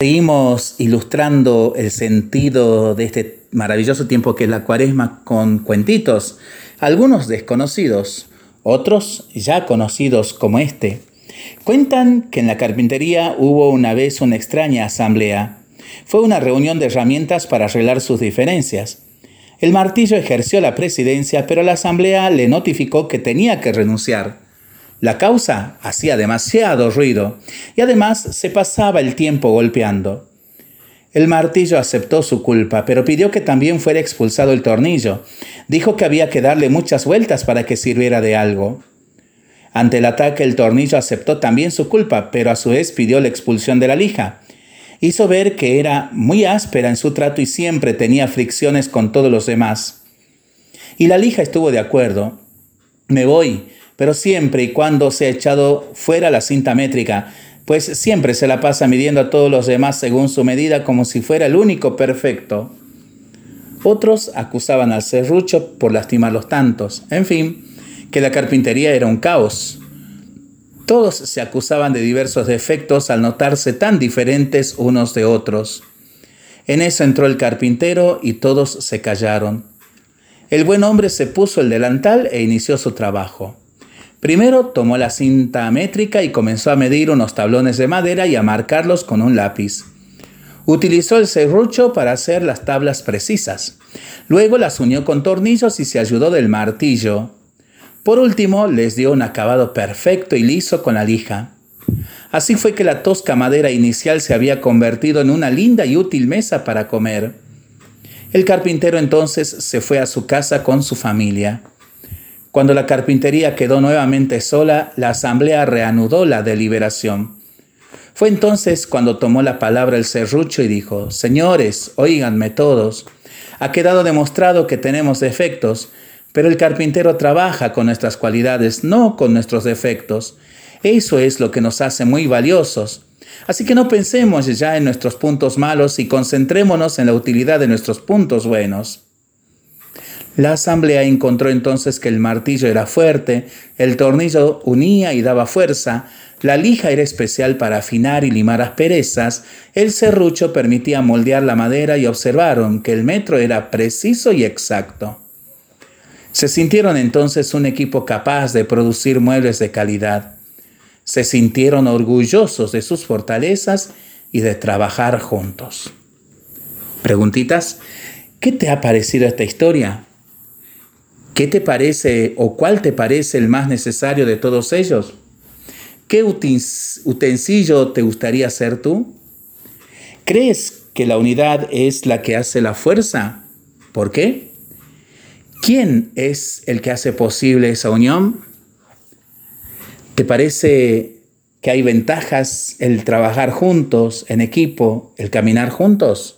Seguimos ilustrando el sentido de este maravilloso tiempo que es la cuaresma con cuentitos, algunos desconocidos, otros ya conocidos como este. Cuentan que en la carpintería hubo una vez una extraña asamblea. Fue una reunión de herramientas para arreglar sus diferencias. El martillo ejerció la presidencia, pero la asamblea le notificó que tenía que renunciar. La causa hacía demasiado ruido y además se pasaba el tiempo golpeando. El martillo aceptó su culpa, pero pidió que también fuera expulsado el tornillo. Dijo que había que darle muchas vueltas para que sirviera de algo. Ante el ataque el tornillo aceptó también su culpa, pero a su vez pidió la expulsión de la lija. Hizo ver que era muy áspera en su trato y siempre tenía fricciones con todos los demás. Y la lija estuvo de acuerdo. Me voy, pero siempre y cuando se ha echado fuera la cinta métrica, pues siempre se la pasa midiendo a todos los demás según su medida como si fuera el único perfecto. Otros acusaban al serrucho por lastimar los tantos. En fin, que la carpintería era un caos. Todos se acusaban de diversos defectos al notarse tan diferentes unos de otros. En eso entró el carpintero y todos se callaron. El buen hombre se puso el delantal e inició su trabajo. Primero tomó la cinta métrica y comenzó a medir unos tablones de madera y a marcarlos con un lápiz. Utilizó el serrucho para hacer las tablas precisas. Luego las unió con tornillos y se ayudó del martillo. Por último, les dio un acabado perfecto y liso con la lija. Así fue que la tosca madera inicial se había convertido en una linda y útil mesa para comer. El carpintero entonces se fue a su casa con su familia. Cuando la carpintería quedó nuevamente sola, la asamblea reanudó la deliberación. Fue entonces cuando tomó la palabra el serrucho y dijo, Señores, oíganme todos, ha quedado demostrado que tenemos defectos, pero el carpintero trabaja con nuestras cualidades, no con nuestros defectos. Eso es lo que nos hace muy valiosos. Así que no pensemos ya en nuestros puntos malos y concentrémonos en la utilidad de nuestros puntos buenos. La asamblea encontró entonces que el martillo era fuerte, el tornillo unía y daba fuerza, la lija era especial para afinar y limar asperezas, el serrucho permitía moldear la madera y observaron que el metro era preciso y exacto. Se sintieron entonces un equipo capaz de producir muebles de calidad. Se sintieron orgullosos de sus fortalezas y de trabajar juntos. Preguntitas, ¿qué te ha parecido esta historia? ¿Qué te parece o cuál te parece el más necesario de todos ellos? ¿Qué utensilio te gustaría ser tú? ¿Crees que la unidad es la que hace la fuerza? ¿Por qué? ¿Quién es el que hace posible esa unión? ¿Te parece que hay ventajas el trabajar juntos, en equipo, el caminar juntos?